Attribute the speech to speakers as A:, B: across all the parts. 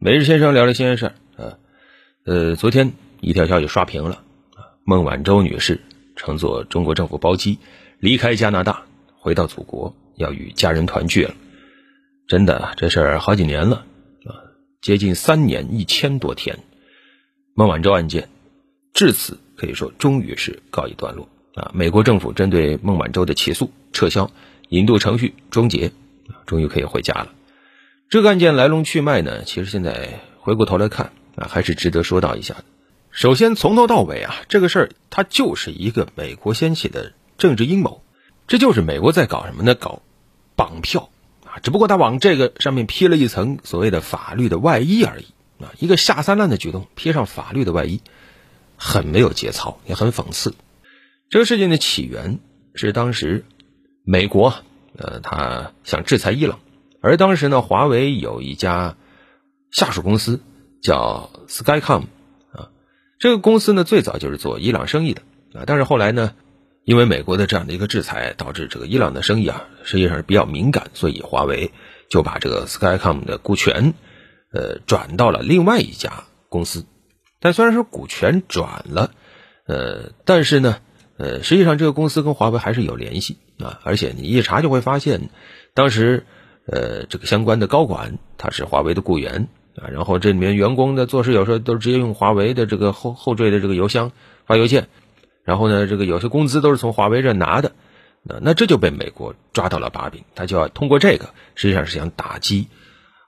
A: 每日先生聊聊新鲜事儿啊，呃，昨天一条消息刷屏了啊，孟晚舟女士乘坐中国政府包机离开加拿大，回到祖国，要与家人团聚了。真的，这事儿好几年了啊，接近三年一千多天，孟晚舟案件至此可以说终于是告一段落啊。美国政府针对孟晚舟的起诉撤销，引渡程序终结，终于可以回家了。这个案件来龙去脉呢，其实现在回过头来看啊，还是值得说到一下的。首先，从头到尾啊，这个事儿它就是一个美国掀起的政治阴谋，这就是美国在搞什么呢？搞绑票啊，只不过他往这个上面披了一层所谓的法律的外衣而已啊，一个下三滥的举动，披上法律的外衣，很没有节操，也很讽刺。这个事件的起源是当时美国呃，他想制裁伊朗。而当时呢，华为有一家下属公司叫 Skycom 啊，这个公司呢最早就是做伊朗生意的啊，但是后来呢，因为美国的这样的一个制裁，导致这个伊朗的生意啊实际上是比较敏感，所以华为就把这个 Skycom 的股权呃转到了另外一家公司。但虽然说股权转了，呃，但是呢，呃，实际上这个公司跟华为还是有联系啊，而且你一查就会发现，当时。呃，这个相关的高管他是华为的雇员啊，然后这里面员工的做事有时候都是直接用华为的这个后后缀的这个邮箱发邮件，然后呢，这个有些工资都是从华为这拿的，那那这就被美国抓到了把柄，他就要通过这个，实际上是想打击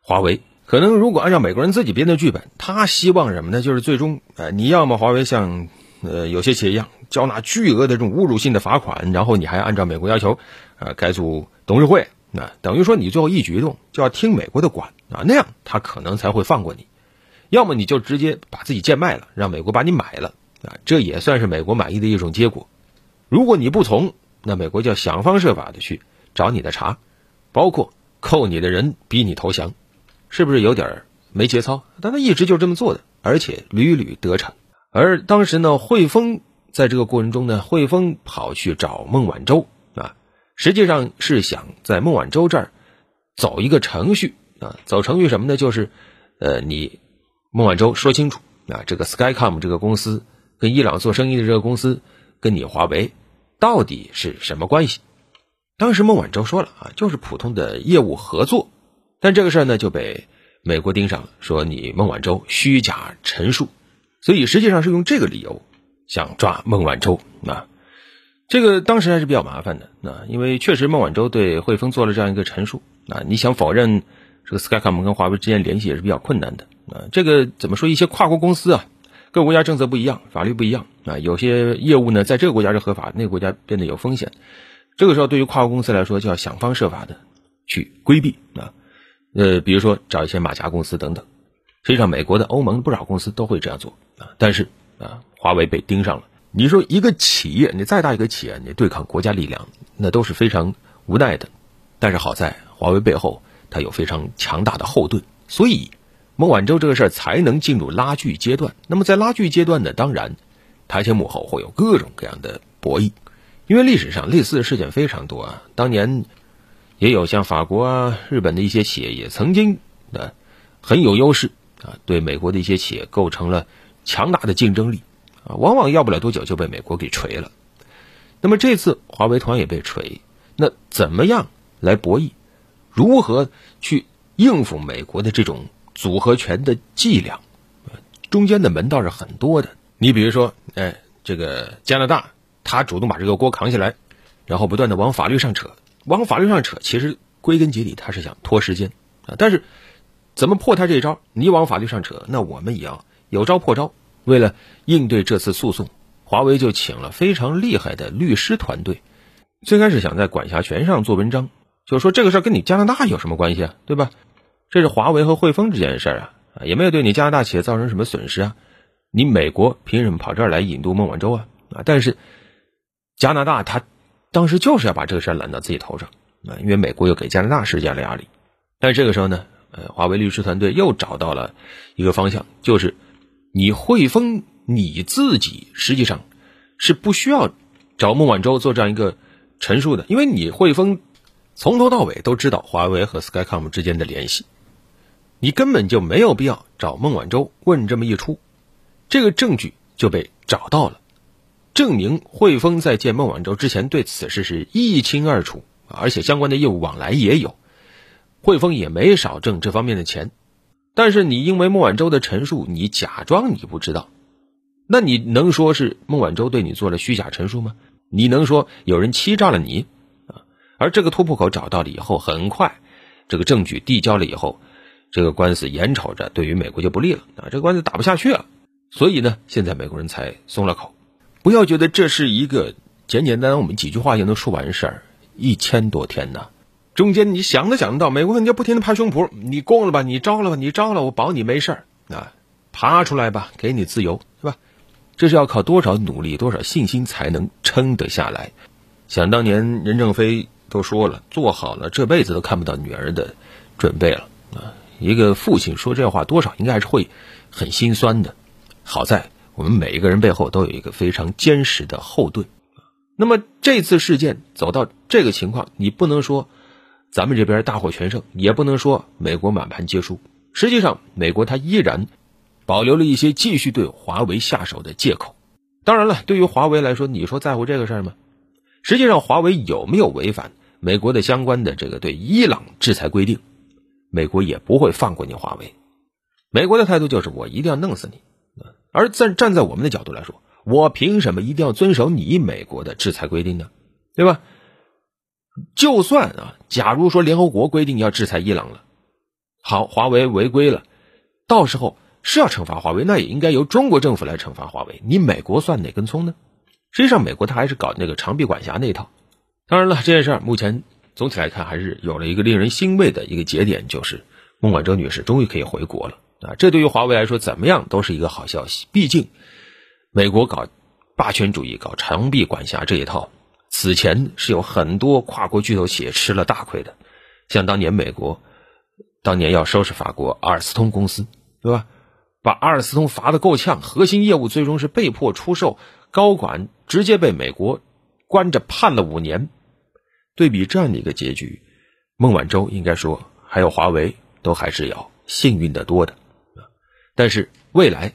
A: 华为。可能如果按照美国人自己编的剧本，他希望什么呢？就是最终，呃，你要么华为像呃有些企业一样交纳巨额的这种侮辱性的罚款，然后你还按照美国要求，呃，改组董事会。那等于说你最后一举一动就要听美国的管啊，那样他可能才会放过你。要么你就直接把自己贱卖了，让美国把你买了啊，这也算是美国满意的一种结果。如果你不从，那美国就要想方设法的去找你的茬，包括扣你的人，逼你投降，是不是有点没节操？但他一直就这么做的，而且屡屡得逞。而当时呢，汇丰在这个过程中呢，汇丰跑去找孟晚舟。实际上是想在孟晚舟这儿走一个程序啊，走程序什么呢？就是，呃，你孟晚舟说清楚啊，这个 Skycom 这个公司跟伊朗做生意的这个公司跟你华为到底是什么关系？当时孟晚舟说了啊，就是普通的业务合作，但这个事儿呢就被美国盯上了，说你孟晚舟虚假陈述，所以实际上是用这个理由想抓孟晚舟啊。这个当时还是比较麻烦的，那因为确实孟晚舟对汇丰做了这样一个陈述，啊，你想否认这个 Skycom 跟华为之间联系也是比较困难的，啊，这个怎么说？一些跨国公司啊，各国家政策不一样，法律不一样，啊，有些业务呢在这个国家是合法，那个国家变得有风险，这个时候对于跨国公司来说就要想方设法的去规避啊，呃，比如说找一些马甲公司等等，实际上美国的、欧盟不少公司都会这样做啊，但是啊，华为被盯上了。你说一个企业，你再大一个企业，你对抗国家力量，那都是非常无奈的。但是好在华为背后它有非常强大的后盾，所以孟晚舟这个事儿才能进入拉锯阶段。那么在拉锯阶段呢，当然台前幕后会有各种各样的博弈，因为历史上类似的事件非常多啊。当年也有像法国啊、日本的一些企业也曾经的很有优势啊，对美国的一些企业构成了强大的竞争力。啊，往往要不了多久就被美国给锤了。那么这次华为同样也被锤，那怎么样来博弈？如何去应付美国的这种组合拳的伎俩？中间的门道是很多的。你比如说，哎，这个加拿大他主动把这个锅扛下来，然后不断的往法律上扯，往法律上扯，其实归根结底他是想拖时间啊。但是怎么破他这一招？你往法律上扯，那我们也要有招破招。为了应对这次诉讼，华为就请了非常厉害的律师团队。最开始想在管辖权上做文章，就说这个事儿跟你加拿大有什么关系啊？对吧？这是华为和汇丰之间的事儿啊，也没有对你加拿大企业造成什么损失啊。你美国凭什么跑这儿来引渡孟晚舟啊？啊，但是加拿大他当时就是要把这个事儿揽到自己头上啊，因为美国又给加拿大施加了压力。但这个时候呢，呃，华为律师团队又找到了一个方向，就是。你汇丰你自己实际上是不需要找孟晚舟做这样一个陈述的，因为你汇丰从头到尾都知道华为和 Skycom 之间的联系，你根本就没有必要找孟晚舟问这么一出，这个证据就被找到了，证明汇丰在见孟晚舟之前对此事是一清二楚，而且相关的业务往来也有，汇丰也没少挣这方面的钱。但是你因为孟晚舟的陈述，你假装你不知道，那你能说是孟晚舟对你做了虚假陈述吗？你能说有人欺诈了你啊？而这个突破口找到了以后，很快这个证据递交了以后。这个官司眼瞅着对于美国就不利了啊，这个官司打不下去了，所以呢，现在美国人才松了口。不要觉得这是一个简简单单我们几句话就能说完事儿，一千多天呢，中间你想都想得到，美国人就不停的拍胸脯，你供了吧，你招了吧，你招了，我保你没事啊，爬出来吧，给你自由，是吧？这是要靠多少努力、多少信心才能撑得下来？想当年任正非都说了，做好了这辈子都看不到女儿的准备了啊。一个父亲说这话，多少应该还是会很心酸的。好在我们每一个人背后都有一个非常坚实的后盾。那么这次事件走到这个情况，你不能说咱们这边大获全胜，也不能说美国满盘皆输。实际上，美国它依然保留了一些继续对华为下手的借口。当然了，对于华为来说，你说在乎这个事儿吗？实际上，华为有没有违反美国的相关的这个对伊朗制裁规定？美国也不会放过你华为，美国的态度就是我一定要弄死你。而在站在我们的角度来说，我凭什么一定要遵守你美国的制裁规定呢？对吧？就算啊，假如说联合国规定要制裁伊朗了，好，华为违规了，到时候是要惩罚华为，那也应该由中国政府来惩罚华为。你美国算哪根葱呢？实际上，美国他还是搞那个长臂管辖那一套。当然了，这件事儿目前。总体来看，还是有了一个令人欣慰的一个节点，就是孟晚舟女士终于可以回国了啊！这对于华为来说，怎么样都是一个好消息。毕竟，美国搞霸权主义、搞长臂管辖这一套，此前是有很多跨国巨头企业吃了大亏的。像当年美国当年要收拾法国阿尔斯通公司，对吧？把阿尔斯通罚的够呛，核心业务最终是被迫出售，高管直接被美国关着判了五年。对比这样的一个结局，孟晚舟应该说还有华为都还是要幸运的多的，但是未来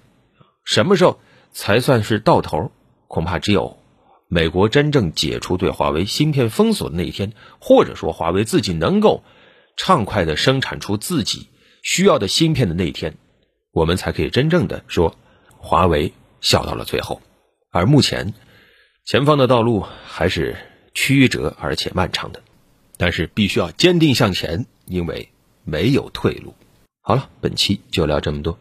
A: 什么时候才算是到头？恐怕只有美国真正解除对华为芯片封锁的那一天，或者说华为自己能够畅快的生产出自己需要的芯片的那一天，我们才可以真正的说华为笑到了最后。而目前前方的道路还是。曲折而且漫长的，但是必须要坚定向前，因为没有退路。好了，本期就聊这么多。